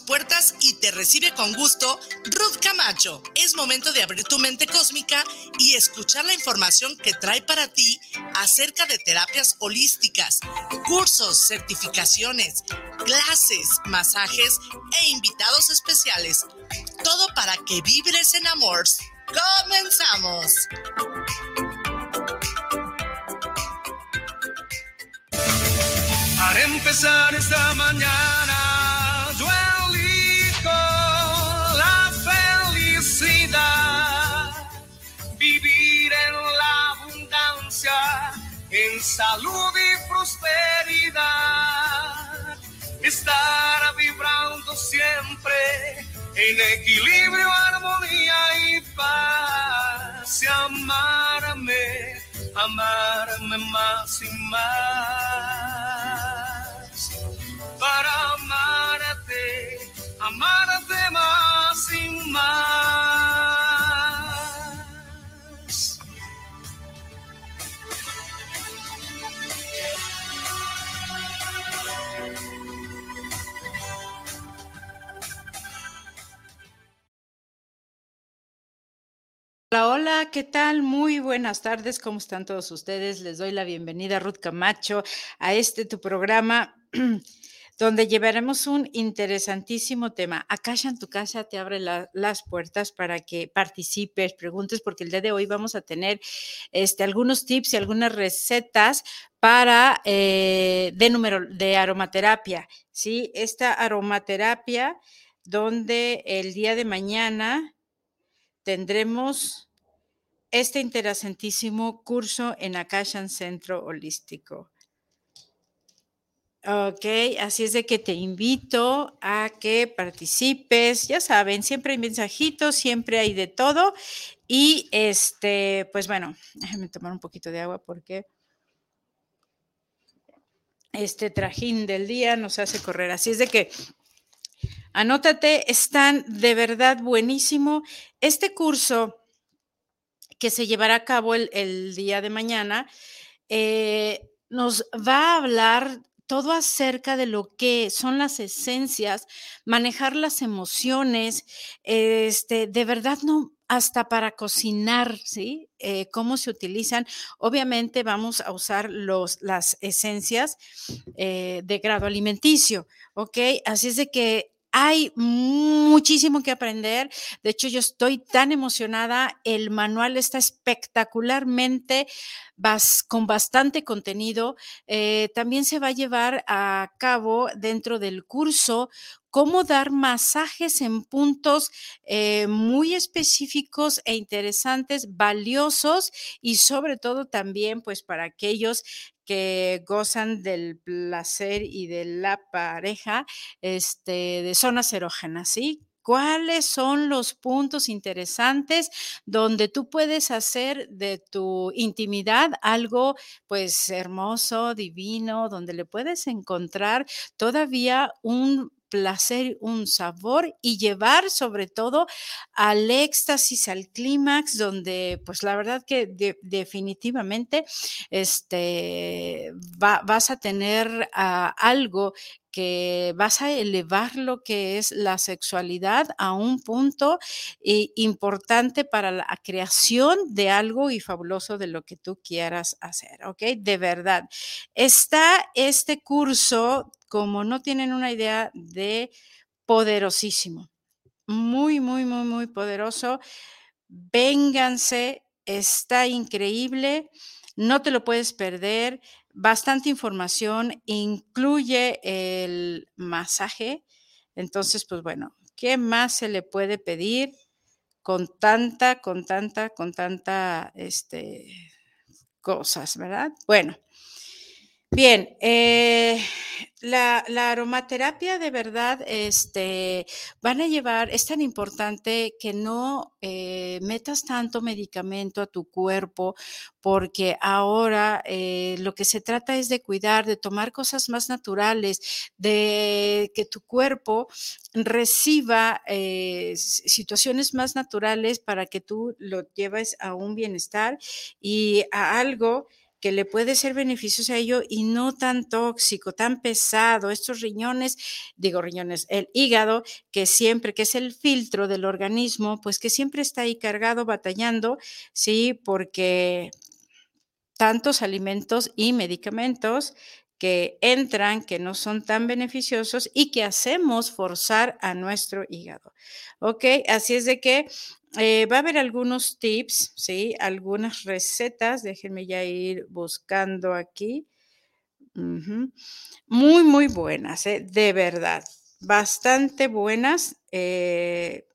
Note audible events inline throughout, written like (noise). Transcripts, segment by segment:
puertas y te recibe con gusto Ruth Camacho. Es momento de abrir tu mente cósmica y escuchar la información que trae para ti acerca de terapias holísticas, cursos, certificaciones, clases, masajes e invitados especiales. Todo para que vibres en amor. ¡Comenzamos! Para empezar esta mañana salud y prosperidad. Estar vibrando siempre en equilibrio, armonía y paz. Y amarme, amarme más y más. Para amarte, amarte más y más. Hola, hola, ¿qué tal? Muy buenas tardes, ¿cómo están todos ustedes? Les doy la bienvenida, Ruth Camacho, a este tu programa (clears throat) donde llevaremos un interesantísimo tema. Acá en tu casa te abre las puertas para que participes, preguntes, porque el día de hoy vamos a tener este, algunos tips y algunas recetas para eh, de número de aromaterapia. Sí, esta aromaterapia donde el día de mañana tendremos este interesantísimo curso en Akashan Centro Holístico. Ok, así es de que te invito a que participes. Ya saben, siempre hay mensajitos, siempre hay de todo. Y este, pues bueno, (laughs) déjenme tomar un poquito de agua porque este trajín del día nos hace correr. Así es de que Anótate, están de verdad buenísimo. Este curso que se llevará a cabo el, día de mañana eh, nos va a hablar todo acerca de lo que son las esencias, manejar las emociones, este, de verdad no, hasta para cocinar, ¿sí? Eh, cómo se utilizan. Obviamente vamos a usar los, las esencias eh, de grado alimenticio, ¿ok? Así es de que hay muchísimo que aprender. De hecho, yo estoy tan emocionada. El manual está espectacularmente con bastante contenido. Eh, también se va a llevar a cabo dentro del curso cómo dar masajes en puntos eh, muy específicos e interesantes, valiosos y sobre todo también pues para aquellos que gozan del placer y de la pareja este, de zonas erógenas, ¿sí? ¿Cuáles son los puntos interesantes donde tú puedes hacer de tu intimidad algo pues hermoso, divino, donde le puedes encontrar todavía un placer, un sabor y llevar sobre todo al éxtasis, al clímax, donde pues la verdad que definitivamente este, vas a tener ah, algo que vas a elevar lo que es la sexualidad a un punto eh, importante para la creación de algo y fabuloso de lo que tú quieras hacer, ¿ok? De verdad. Está este curso, como no tienen una idea de poderosísimo, muy, muy, muy, muy poderoso. Vénganse, está increíble, no te lo puedes perder bastante información, incluye el masaje. Entonces, pues bueno, ¿qué más se le puede pedir con tanta, con tanta, con tanta, este, cosas, ¿verdad? Bueno, Bien, eh, la, aromaterapia de verdad, este, van a llevar, es tan importante que no eh, metas tanto medicamento a tu cuerpo, porque ahora eh, lo que se trata es de cuidar, de tomar cosas más naturales, de que tu cuerpo reciba situaciones más naturales para que tú lo lleves a un bienestar y a algo que le puede ser beneficioso a ello y no tan tóxico, tan pesado. Estos riñones, digo riñones, el hígado, que siempre, que es el filtro del organismo, pues que siempre está ahí cargado, batallando, ¿sí? Porque tantos alimentos y medicamentos que entran, que no son tan beneficiosos y que hacemos forzar a nuestro hígado. ¿Ok? Así es de que eh, va a haber algunos tips, ¿sí? Algunas recetas, déjenme ya ir buscando aquí. Muy, muy buenas, ¿eh? De verdad, bastante buenas. eh,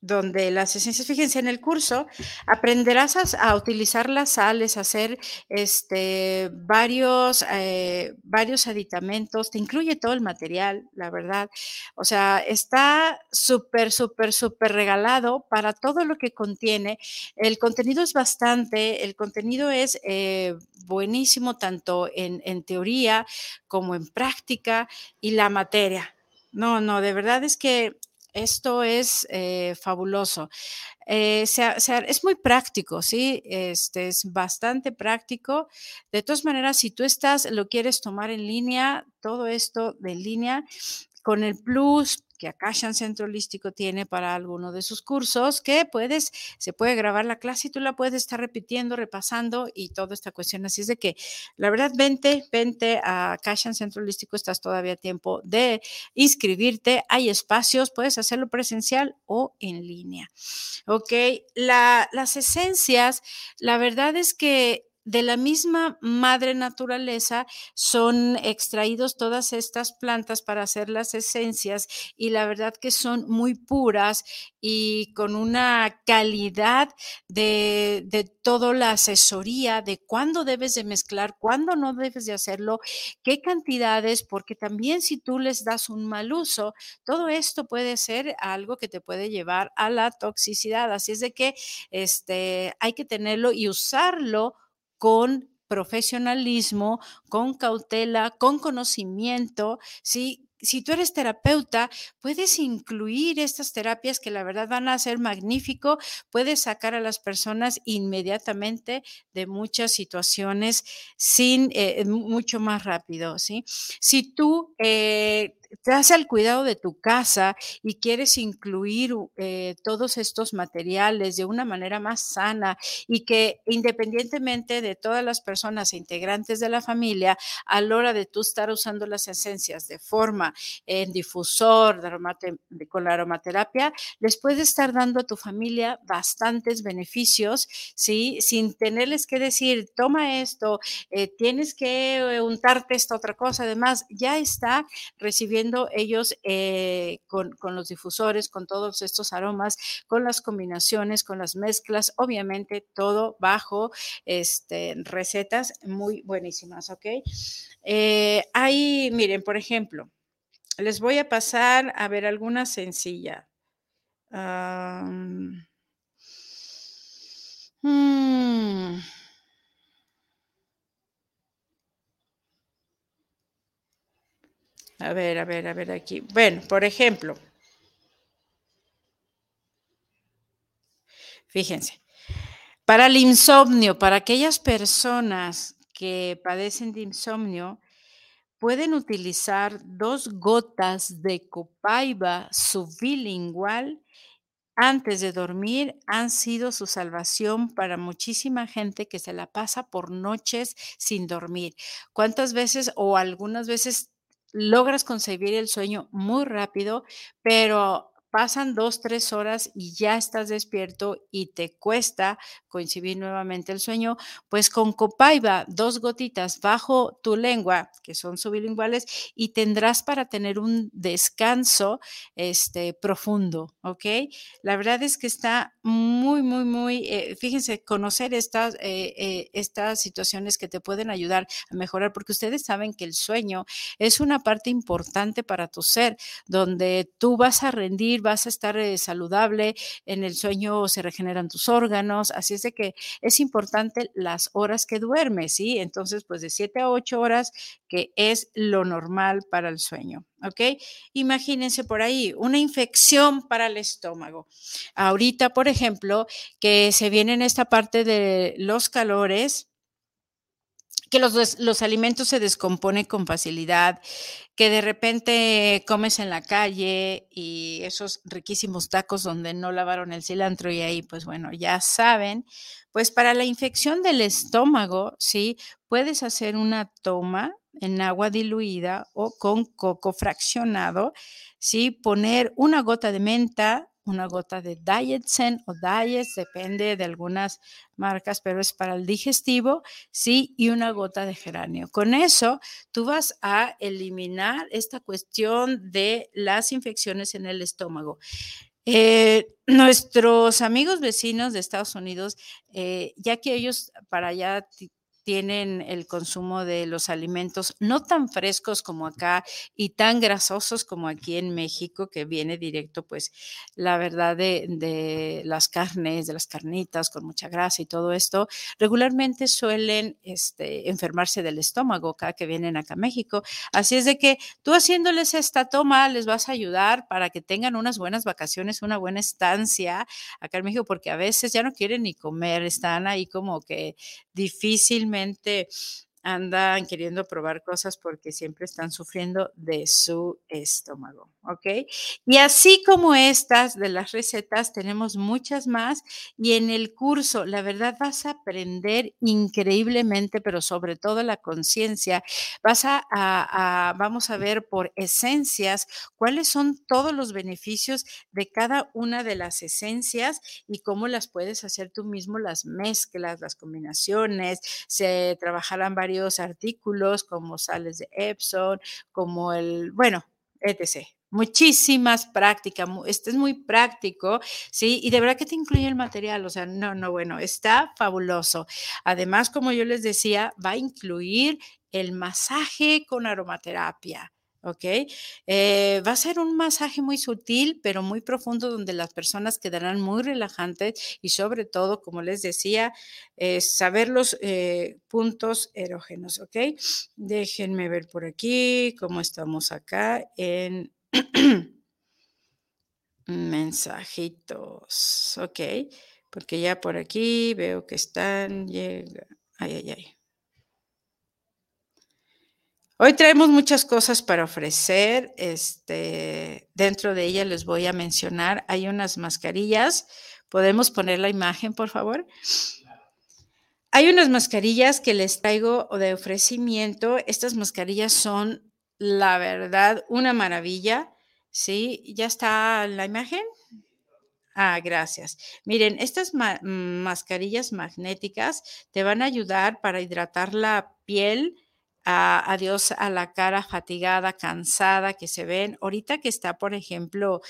donde las esencias, fíjense, en el curso aprenderás a, utilizar las sales, a hacer este, varios, eh, varios aditamentos, te incluye todo el material, la verdad. O sea, está súper, súper, súper regalado para todo lo que contiene. El contenido es bastante, el contenido es eh, buenísimo tanto en, en teoría como en práctica y la materia. No, no, de verdad es que esto es eh, fabuloso. Eh, es muy práctico, ¿sí? Este es bastante práctico. De todas maneras, si tú estás, lo quieres tomar en línea, todo esto de línea, con el plus que Akashan Centro Holístico tiene para alguno de sus cursos, que puedes, se puede grabar la clase y tú la puedes estar repitiendo, repasando y toda esta cuestión. Así es de que, la verdad, vente, vente a Akashan Centro Holístico, estás todavía a tiempo de inscribirte, hay espacios, puedes hacerlo presencial o en línea. Ok, la- las esencias, la verdad es que de la misma madre naturaleza son extraídos todas estas plantas para hacer las esencias y la verdad que son muy puras y con una calidad de, de toda la asesoría de cuándo debes de mezclar, cuándo no debes de hacerlo, qué cantidades, porque también si tú les das un mal uso, todo esto puede ser algo que te puede llevar a la toxicidad. Así es de que este, hay que tenerlo y usarlo con profesionalismo, con cautela, con conocimiento, ¿sí? Si tú eres terapeuta, puedes incluir estas terapias que la verdad van a ser magnífico, puedes sacar a las personas inmediatamente de muchas situaciones sin eh, mucho más rápido, ¿sí? Si tú eh, das al cuidado de tu casa y quieres incluir eh, todos estos materiales de una manera más sana y que independientemente de todas las personas e integrantes de la familia, a la hora de tú estar usando las esencias de forma en difusor de aromate, de, con la aromaterapia, les puede estar dando a tu familia bastantes beneficios, ¿sí? Sin tenerles que decir, toma esto, eh, tienes que untarte esta otra cosa, además, ya está recibiendo ellos eh, con, con, los difusores, con todos estos aromas, con las combinaciones, con las mezclas, obviamente todo bajo este, recetas muy buenísimas, ¿ok? Eh, hay, miren, por ejemplo, les voy a pasar a ver alguna sencilla. Hmm. A ver, a ver, a ver aquí. Bueno, por ejemplo, fíjense, para el insomnio, para aquellas personas que padecen de insomnio, pueden utilizar dos gotas de copaiba subbilingual antes de dormir han sido su salvación para muchísima gente que se la pasa por noches sin dormir. ¿Cuántas veces o algunas veces logras concebir el sueño muy rápido, pero pasan dos, tres horas y ya estás despierto y te cuesta coincidir nuevamente el sueño, pues con copaiba, dos gotitas bajo tu lengua, que son sublinguales, y tendrás para tener un descanso este, profundo, ¿ok? La verdad es que está muy, muy, muy, eh, fíjense, conocer estas, eh, eh, estas situaciones que te pueden ayudar a mejorar, porque ustedes saben que el sueño es una parte importante para tu ser, donde tú vas a rendir, vas a estar eh, saludable, en el sueño se regeneran tus órganos, así es de que es importante las horas que duermes, ¿sí? Entonces, pues de 7 a 8 horas, que es lo normal para el sueño, ¿ok? Imagínense por ahí, una infección para el estómago. Ahorita, por ejemplo, que se viene en esta parte de los calores, que los, los, alimentos se descomponen con facilidad, que de repente comes en la calle y esos riquísimos tacos donde no lavaron el cilantro y ahí, pues bueno, ya saben, pues para la infección del estómago, sí, puedes hacer una toma en agua diluida o con coco fraccionado, sí, poner una gota de menta, una gota de Diet Zen o Diet, depende de algunas marcas, pero es para el digestivo, sí, y una gota de geranio. Con eso, tú vas a eliminar esta cuestión de las infecciones en el estómago. Eh, nuestros amigos vecinos de Estados Unidos, eh, ya que ellos para allá tienen el consumo de los alimentos no tan frescos como acá y tan grasosos como aquí en México, que viene directo, pues, la verdad de, las carnes, de las carnitas con mucha grasa y todo esto, regularmente suelen este, enfermarse del estómago cada que vienen acá a México. Así es de que tú haciéndoles esta toma les vas a ayudar para que tengan unas buenas vacaciones, una buena estancia acá en México, porque a veces ya no quieren ni comer, están ahí como que difícilmente realmente andan queriendo probar cosas porque siempre están sufriendo de su estómago, ¿ok? Y así como estas de las recetas, tenemos muchas más y en el curso, la verdad, vas a aprender increíblemente, pero sobre todo la conciencia, vas a, vamos a ver por esencias cuáles son todos los beneficios de cada una de las esencias y cómo las puedes hacer tú mismo, las mezclas, las combinaciones, se trabajarán varios artículos como sales de Epson, como el, bueno, etc. Muchísimas prácticas, este es muy práctico, ¿sí? Y de verdad que te incluye el material, o sea, no, no, bueno, está fabuloso. Además, como yo les decía, va a incluir el masaje con aromaterapia. ¿Ok? Eh, va a ser un masaje muy sutil, pero muy profundo, donde las personas quedarán muy relajantes y sobre todo, como les decía, eh, saber los eh, puntos erógenos, ¿ok? Déjenme ver por aquí cómo estamos acá en (clears throat) mensajitos, ¿ok? Porque ya por aquí veo que están, llega, ay, ay, ay. Hoy traemos muchas cosas para ofrecer. Este, dentro de ellas les voy a mencionar, hay unas mascarillas. ¿Podemos poner la imagen, por favor? Hay unas mascarillas que les traigo de ofrecimiento. Estas mascarillas son, la verdad, una maravilla. ¿Sí? ¿Ya está la imagen? Ah, gracias. Miren, estas mascarillas magnéticas te van a ayudar para hidratar la piel adiós a la cara fatigada, cansada que se ven. Ahorita que está, por ejemplo,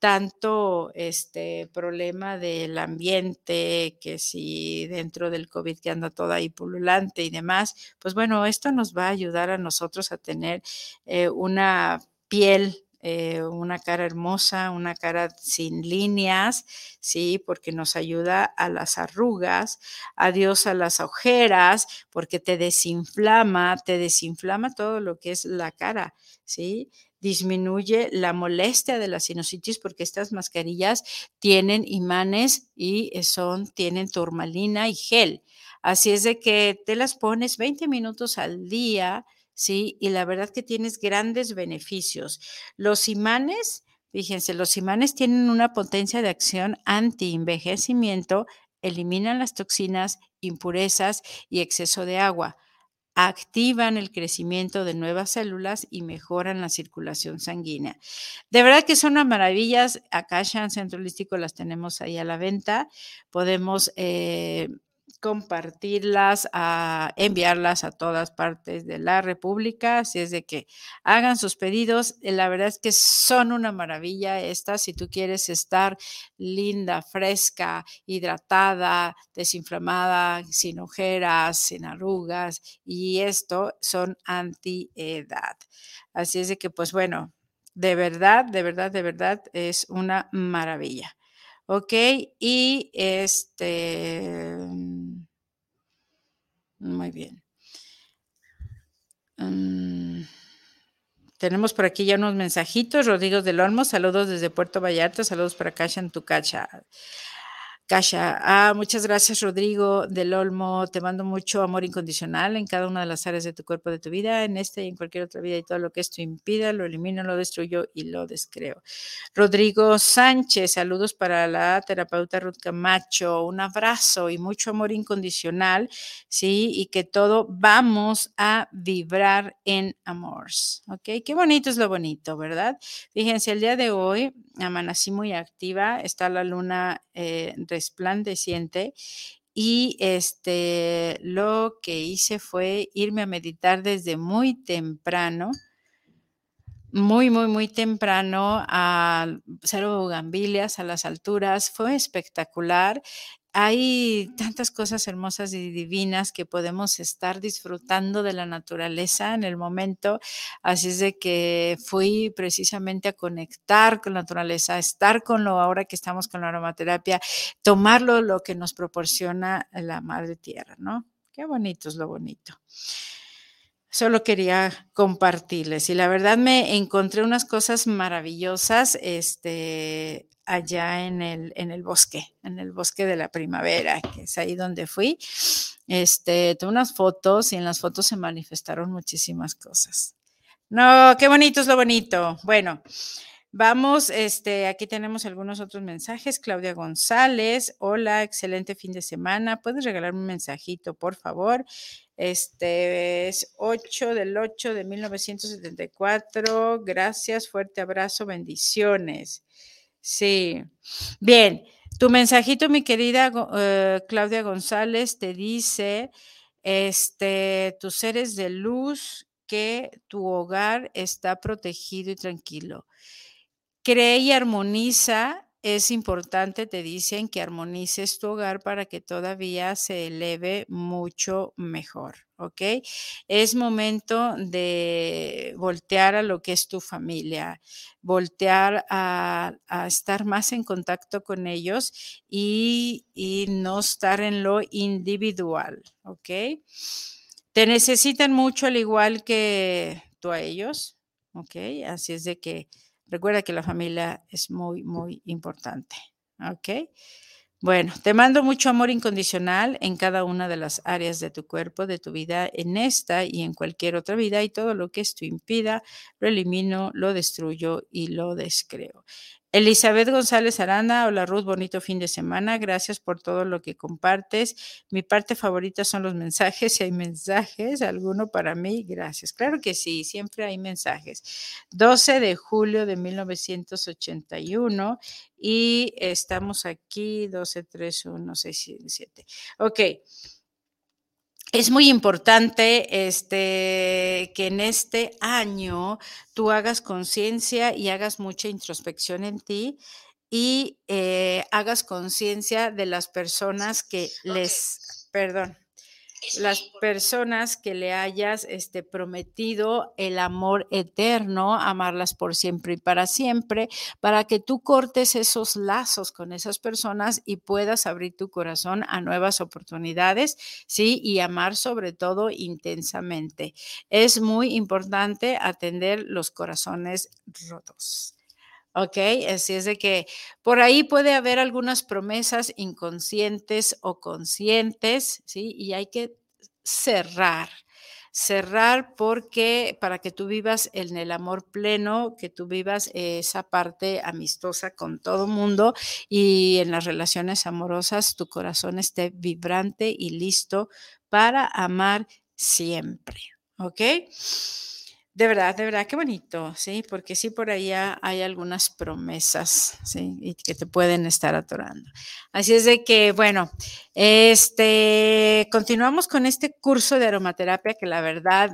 tanto este problema del ambiente, que si dentro del COVID que anda toda ahí pululante y demás, pues bueno, esto nos va a ayudar a nosotros a tener eh, una piel eh, una cara hermosa, una cara sin líneas, ¿sí? Porque nos ayuda a las arrugas, adiós a las ojeras, porque te desinflama, te desinflama todo lo que es la cara, ¿sí? disminuye la molestia de la sinusitis porque estas mascarillas tienen imanes y son, tienen turmalina y gel. Así es de que te las pones 20 minutos al día, ¿sí? Y la verdad que tienes grandes beneficios. Los imanes, fíjense, los imanes tienen una potencia de acción anti-envejecimiento, eliminan las toxinas, impurezas y exceso de agua. activan el crecimiento de nuevas células y mejoran la circulación sanguínea. De verdad que son unas maravillas. Acá en Centro Holístico las tenemos ahí a la venta. Podemos eh, compartirlas, a enviarlas a todas partes de la República. Así es de que hagan sus pedidos. Eh, la verdad es que son una maravilla estas. Si tú quieres estar linda, fresca, hidratada, desinflamada, sin ojeras, sin arrugas, y esto son anti-edad. Así es de que, pues bueno, de verdad, de verdad, de verdad es una maravilla. Ok, y este, muy bien. Mm, tenemos por aquí ya unos mensajitos. Rodrigo del Olmo, saludos desde Puerto Vallarta, saludos para Cacha en tu cacha. Kasha, ah, muchas gracias Rodrigo del Olmo, te mando mucho amor incondicional en cada una de las áreas de tu cuerpo, de tu vida, en esta y en cualquier otra vida y todo lo que esto impida, lo elimino, lo destruyo y lo descreo. Rodrigo Sánchez, saludos para la terapeuta Ruth Camacho, un abrazo y mucho amor incondicional, ¿sí? Y que todo vamos a vibrar en amor, ¿ok? Qué bonito es lo bonito, ¿verdad? Fíjense, el día de hoy amanecí muy activa, está la luna eh, resplandeciente y este, lo que hice fue irme a meditar desde muy temprano, muy, muy, muy temprano a Cero Gambilias, a las alturas. Fue espectacular hay tantas cosas hermosas y divinas que podemos estar disfrutando de la naturaleza en el momento. Así es de que fui precisamente a conectar con la naturaleza, a estar con lo ahora que estamos con la aromaterapia, tomarlo lo que nos proporciona la madre tierra, ¿no? Qué bonito es lo bonito. Solo quería compartirles y la verdad me encontré unas cosas maravillosas, este, allá en el, en el bosque, en el bosque de la primavera, que es ahí donde fui. Este, tuve unas fotos y en las fotos se manifestaron muchísimas cosas. No, qué bonito es lo bonito. Bueno, vamos, este, aquí tenemos algunos otros mensajes. Claudia González, hola, excelente fin de semana. ¿Puedes regalarme un mensajito, por favor? Este es 8 del 8 de 1974. Gracias, fuerte abrazo, bendiciones. Sí. Bien, tu mensajito, mi querida eh, Claudia González, te dice, este, tus seres de luz, que tu hogar está protegido y tranquilo. Cree y armoniza es importante, te dicen que armonices tu hogar para que todavía se eleve mucho mejor, ¿ok? Es momento de voltear a lo que es tu familia, voltear a, estar más en contacto con ellos y, y no estar en lo individual, ¿ok? Te necesitan mucho al igual que tú a ellos, ¿ok? Así es de que Recuerda que la familia es muy, muy importante. ¿Ok? Bueno, te mando mucho amor incondicional en cada una de las áreas de tu cuerpo, de tu vida, en esta y en cualquier otra vida, y todo lo que esto impida, lo elimino, lo destruyo y lo descreo. Elizabeth González Aranda, hola Ruth, bonito fin de semana, gracias por todo lo que compartes. Mi parte favorita son los mensajes, (laughs) si hay mensajes, alguno para mí, gracias. Claro que sí, siempre hay mensajes. 12 de julio de 1981 y estamos aquí, 12, 3, 1, 6, 7. Ok es muy importante este, que en este año tú hagas conciencia y hagas mucha introspección en ti y eh, hagas conciencia de las personas que les, perdón, las personas que le hayas este, prometido el amor eterno, amarlas por siempre y para siempre, para que tú cortes esos lazos con esas personas y puedas abrir tu corazón a nuevas oportunidades, ¿sí? Y amar sobre todo intensamente. Es muy importante atender los corazones rotos. ¿Ok? Así es de que por ahí puede haber algunas promesas inconscientes o conscientes, ¿sí? Y hay que cerrar. Cerrar porque para que tú vivas en el amor pleno, que tú vivas esa parte amistosa con todo mundo y en las relaciones amorosas tu corazón esté vibrante y listo para amar siempre. ¿Ok? De verdad, de verdad, qué bonito, ¿sí? Porque sí, por ahí hay algunas promesas, ¿sí? Y que te pueden estar atorando. Así es de que, bueno, este, continuamos con este curso de aromaterapia que la verdad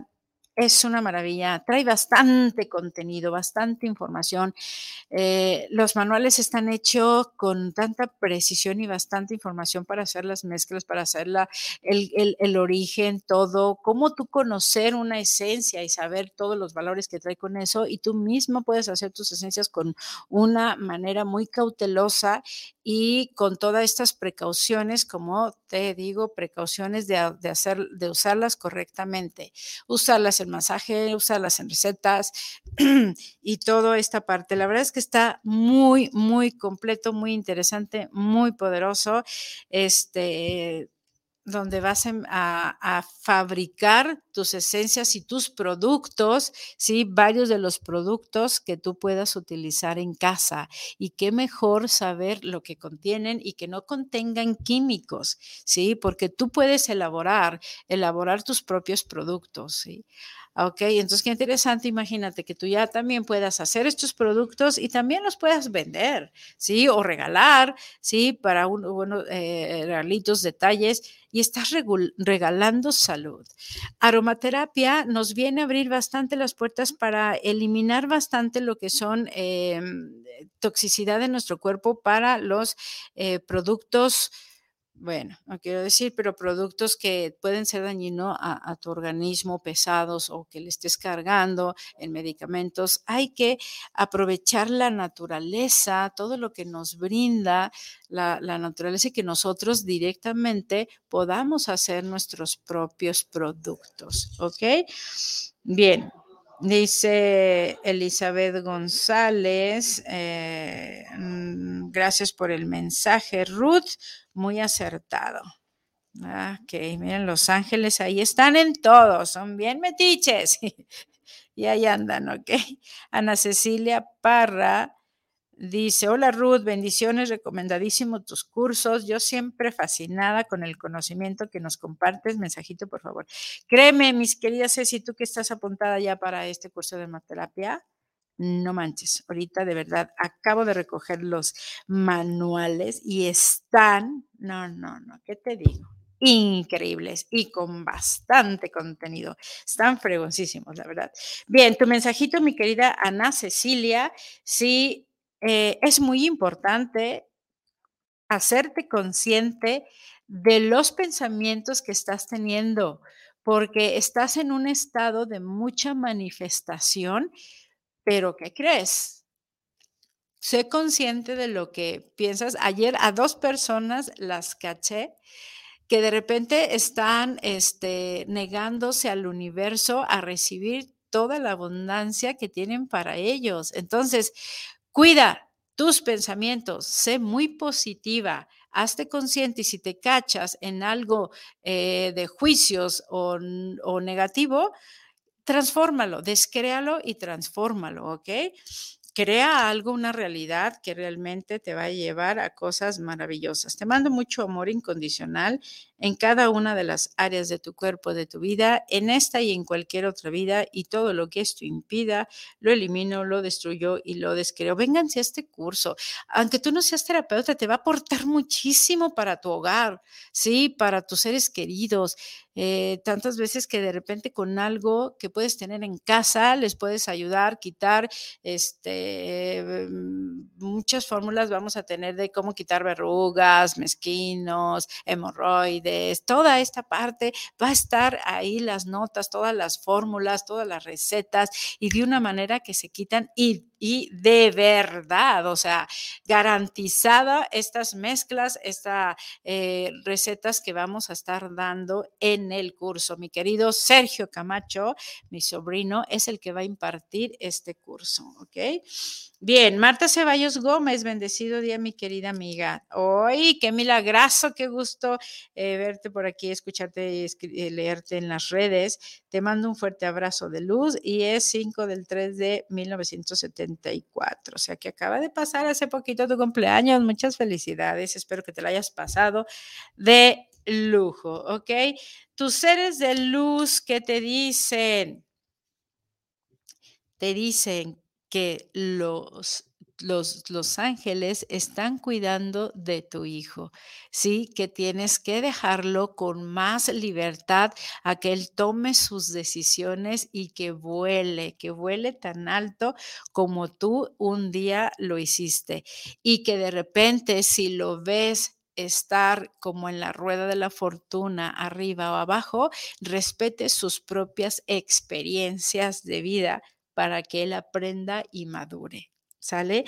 es una maravilla, trae bastante contenido, bastante información. Eh, los manuales están hechos con tanta precisión y bastante información para hacer las mezclas, para hacer el, el, origen, todo, cómo tú conocer una esencia y saber todos los valores que trae con eso y tú mismo puedes hacer tus esencias con una manera muy cautelosa y con todas estas precauciones, como te digo, precauciones de, de hacer, de usarlas correctamente, usarlas en masaje, usarlas en recetas (clears throat) y toda esta parte. La verdad es que está muy, muy completo, muy interesante, muy poderoso. Este, donde vas a, fabricar tus esencias y tus productos, ¿sí? Varios de los productos que tú puedas utilizar en casa. Y qué mejor saber lo que contienen y que no contengan químicos, ¿sí? Porque tú puedes elaborar, elaborar tus propios productos, ¿sí? Ok, entonces qué interesante, imagínate que tú ya también puedas hacer estos productos y también los puedas vender, ¿sí? O regalar, ¿sí? Para unos eh, regalitos, detalles y estás regalando salud. Aromaterapia nos viene a abrir bastante las puertas para eliminar bastante lo que son em, toxicidad de nuestro cuerpo para los eh, productos bueno, no quiero decir, pero productos que pueden ser dañinos a, tu organismo, pesados o que le estés cargando en medicamentos, hay que aprovechar la naturaleza, todo lo que nos brinda la, naturaleza y que nosotros directamente podamos hacer nuestros propios productos. ¿Ok? Bien, Dice Elizabeth González, eh, mm, gracias por el mensaje, Ruth, muy acertado. Ah, ok, miren, Los Ángeles ahí están en todo, son bien metiches. (laughs) y ahí andan, ok. Ana Cecilia Parra Dice, hola Ruth, bendiciones, recomendadísimo tus cursos. Yo siempre fascinada con el conocimiento que nos compartes. Mensajito, por favor. Créeme, mis queridas Ceci, tú que estás apuntada ya para este curso de hemoterapia, no manches, ahorita de verdad acabo de recoger los manuales y están, no, no, no, ¿qué te digo? Increíbles y con bastante contenido. Están fregoncísimos, la verdad. Bien, tu mensajito, mi querida Ana Cecilia, sí eh, es muy importante hacerte consciente de los pensamientos que estás teniendo, porque estás en un estado de mucha manifestación, pero ¿qué crees? Sé consciente de lo que piensas. Ayer a dos personas las caché que de repente están este, negándose al universo a recibir toda la abundancia que tienen para ellos. Entonces, Cuida tus pensamientos, sé muy positiva, hazte consciente y si te cachas en algo eh, de juicios o, o negativo, transfórmalo, descréalo y transfórmalo, ¿ok? Crea algo, una realidad que realmente te va a llevar a cosas maravillosas. Te mando mucho amor incondicional en cada una de las áreas de tu cuerpo, de tu vida, en esta y en cualquier otra vida, y todo lo que esto impida, lo elimino, lo destruyo y lo descreo. Vénganse a este curso. Aunque tú no seas terapeuta, te va a aportar muchísimo para tu hogar, ¿sí? Para tus seres queridos. Eh, tantas veces que de repente con algo que puedes tener en casa les puedes ayudar, quitar, este, mm, muchas fórmulas vamos a tener de cómo quitar verrugas, mezquinos, hemorroides toda esta parte, va a estar ahí las notas, todas las fórmulas, todas las recetas y de una manera que se quitan y y de verdad, o sea, garantizada estas mezclas, estas eh, recetas que vamos a estar dando en el curso. Mi querido Sergio Camacho, mi sobrino, es el que va a impartir este curso, ¿ok? Bien, Marta Ceballos Gómez, bendecido día, mi querida amiga. ¡Ay, qué milagroso! Qué gusto eh, verte por aquí, escucharte y eh, leerte en las redes. Te mando un fuerte abrazo de luz y es 5 del 3 de 1970 o sea que acaba de pasar hace poquito tu cumpleaños. Muchas felicidades, espero que te lo hayas pasado de lujo, ¿ok? tus seres de luz que te dicen, te dicen que los los, los, ángeles están cuidando de tu hijo, ¿sí? Que tienes que dejarlo con más libertad a que él tome sus decisiones y que vuele, que vuele tan alto como tú un día lo hiciste. Y que de repente si lo ves estar como en la rueda de la fortuna, arriba o abajo, respete sus propias experiencias de vida para que él aprenda y madure. ¿Sale?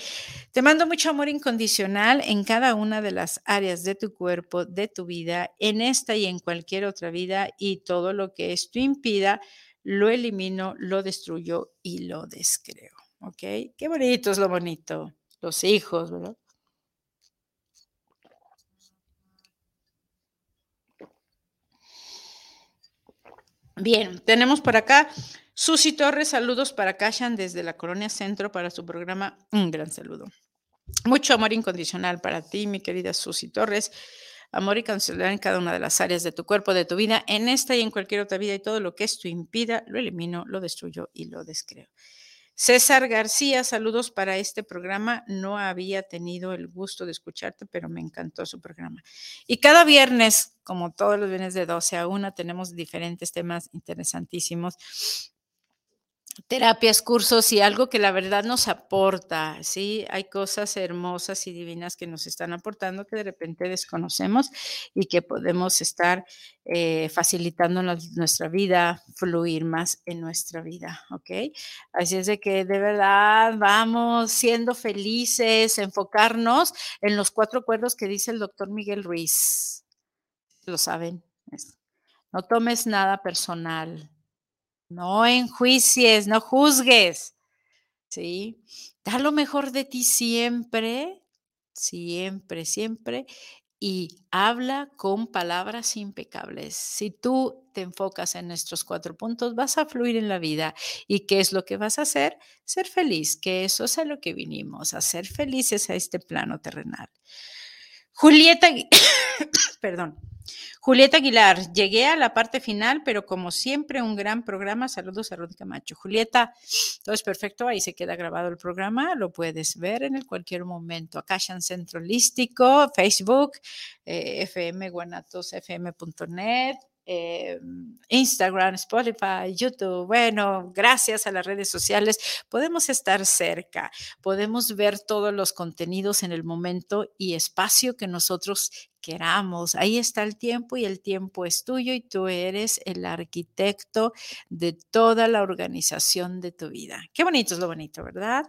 Te mando mucho amor incondicional en cada una de las áreas de tu cuerpo, de tu vida, en esta y en cualquier otra vida, y todo lo que esto impida, lo elimino, lo destruyo y lo descreo. ¿Ok? Qué bonito es lo bonito. Los hijos, ¿verdad? Bien, tenemos por acá Susi Torres, saludos para Kashan desde la Colonia Centro para su programa. Un gran saludo. Mucho amor incondicional para ti, mi querida Susi Torres. Amor y cancelar en cada una de las áreas de tu cuerpo, de tu vida, en esta y en cualquier otra vida y todo lo que esto impida, lo elimino, lo destruyo y lo descreo. César García, saludos para este programa. No había tenido el gusto de escucharte, pero me encantó su programa. Y cada viernes, como todos los viernes de 12 a 1, tenemos diferentes temas interesantísimos terapias, cursos y algo que la verdad nos aporta, ¿sí? Hay cosas hermosas y divinas que nos están aportando que de repente desconocemos y que podemos estar eh, facilitando nuestra vida, fluir más en nuestra vida, ¿ok? Así es de que de verdad vamos siendo felices, enfocarnos en los cuatro acuerdos que dice el doctor Miguel Ruiz. Lo saben. No tomes nada personal no enjuicies, no juzgues. ¿Sí? Da lo mejor de ti siempre, siempre, siempre. Y habla con palabras impecables. Si tú te enfocas en nuestros cuatro puntos, vas a fluir en la vida. ¿Y qué es lo que vas a hacer? Ser feliz, que eso es a lo que vinimos, a ser felices a este plano terrenal. Julieta, (coughs) perdón. Julieta Aguilar, llegué a la parte final, pero como siempre, un gran programa. Saludos a Rudy Camacho. Julieta, todo es perfecto, ahí se queda grabado el programa, lo puedes ver en el cualquier momento. En Centro Lístico, Facebook, eh, fmguanatosfm.net, eh, Instagram, Spotify, YouTube. Bueno, gracias a las redes sociales podemos estar cerca, podemos ver todos los contenidos en el momento y espacio que nosotros queramos. Ahí está el tiempo y el tiempo es tuyo y tú eres el arquitecto de toda la organización de tu vida. Qué bonito es lo bonito, ¿verdad?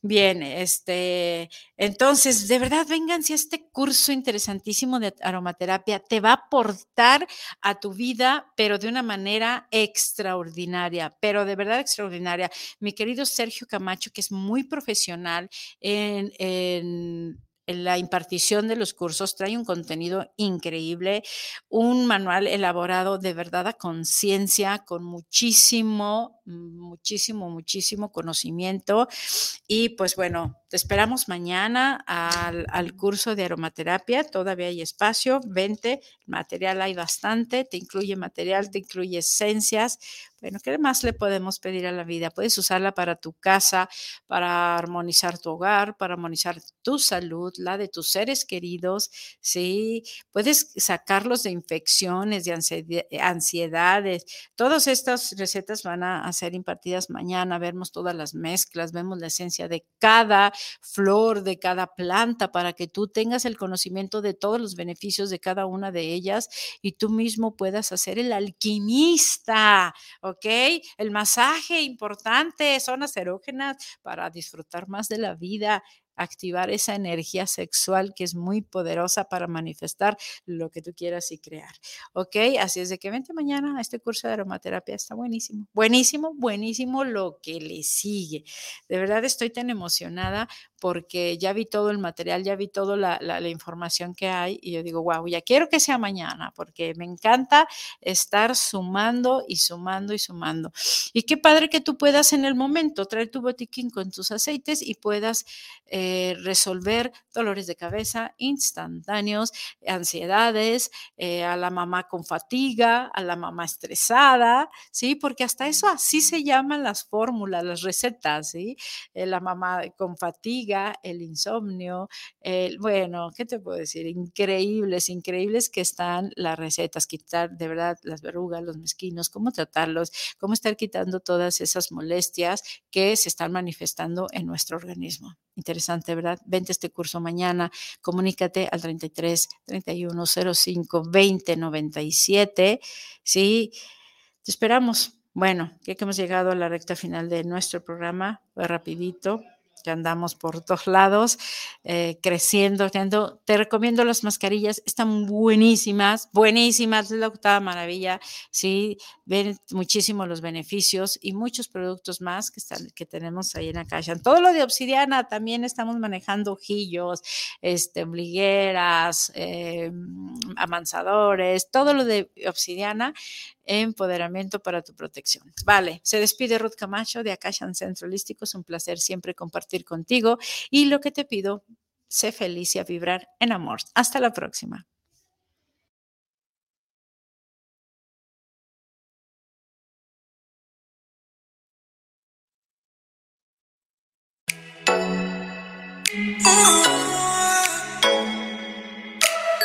Bien, este, entonces, de verdad, vengan si este curso interesantísimo de aromaterapia te va a aportar a tu vida, pero de una manera extraordinaria, pero de verdad extraordinaria. Mi querido Sergio Camacho, que es muy profesional en, en la impartición de los cursos trae un contenido increíble, un manual elaborado de verdad a conciencia, con muchísimo, muchísimo, muchísimo conocimiento. Y pues bueno, te esperamos mañana al, al curso de aromaterapia, todavía hay espacio, vente, material hay bastante, te incluye material, te incluye esencias, bueno, ¿qué más le podemos pedir a la vida? Puedes usarla para tu casa, para armonizar tu hogar, para armonizar tu salud, la de tus seres queridos, ¿sí? Puedes sacarlos de infecciones, de ansiedades. Todas estas recetas van a, ser impartidas mañana. Vemos todas las mezclas, vemos la esencia de cada flor, de cada planta, para que tú tengas el conocimiento de todos los beneficios de cada una de ellas y tú mismo puedas hacer el alquimista. ¿ok? El masaje importante, zonas erógenas para disfrutar más de la vida, activar esa energía sexual que es muy poderosa para manifestar lo que tú quieras y crear. ¿Ok? Así es de que vente mañana a este curso de aromaterapia. Está buenísimo. Buenísimo, buenísimo lo que le sigue. De verdad estoy tan emocionada porque ya vi todo el material, ya vi toda la, información que hay y yo digo, wow, ya quiero que sea mañana porque me encanta estar sumando y sumando y sumando. Y qué padre que tú puedas en el momento traer tu botiquín con tus aceites y puedas eh, resolver dolores de cabeza instantáneos, ansiedades, eh, a la mamá con fatiga, a la mamá estresada, ¿sí? Porque hasta eso así se llaman las fórmulas, las recetas, ¿sí? Eh, la mamá con fatiga, el insomnio, el, bueno, ¿qué te puedo decir? Increíbles, increíbles que están las recetas, quitar de verdad las verrugas, los mezquinos, cómo tratarlos, cómo estar quitando todas esas molestias que se están manifestando en nuestro organismo. Interesante, ¿verdad? Vente este curso mañana, comunícate al 33 31 05 20 97, ¿sí? Te esperamos. Bueno, ya que hemos llegado a la recta final de nuestro programa, rapidito, que andamos por todos lados, eh, creciendo, Te recomiendo las mascarillas, están buenísimas, buenísimas, es la octava maravilla, ¿sí? Ven muchísimo los beneficios y muchos productos más que, están, que tenemos ahí en la caja. Todo lo de obsidiana, también estamos manejando ojillos, este, ombligueras, eh, amansadores, todo lo de obsidiana empoderamiento para tu protección. Vale, se despide Ruth Camacho de Akashan Centro Holístico. Es un placer siempre compartir contigo y lo que te pido, sé feliz y a vibrar en amor. Hasta la próxima.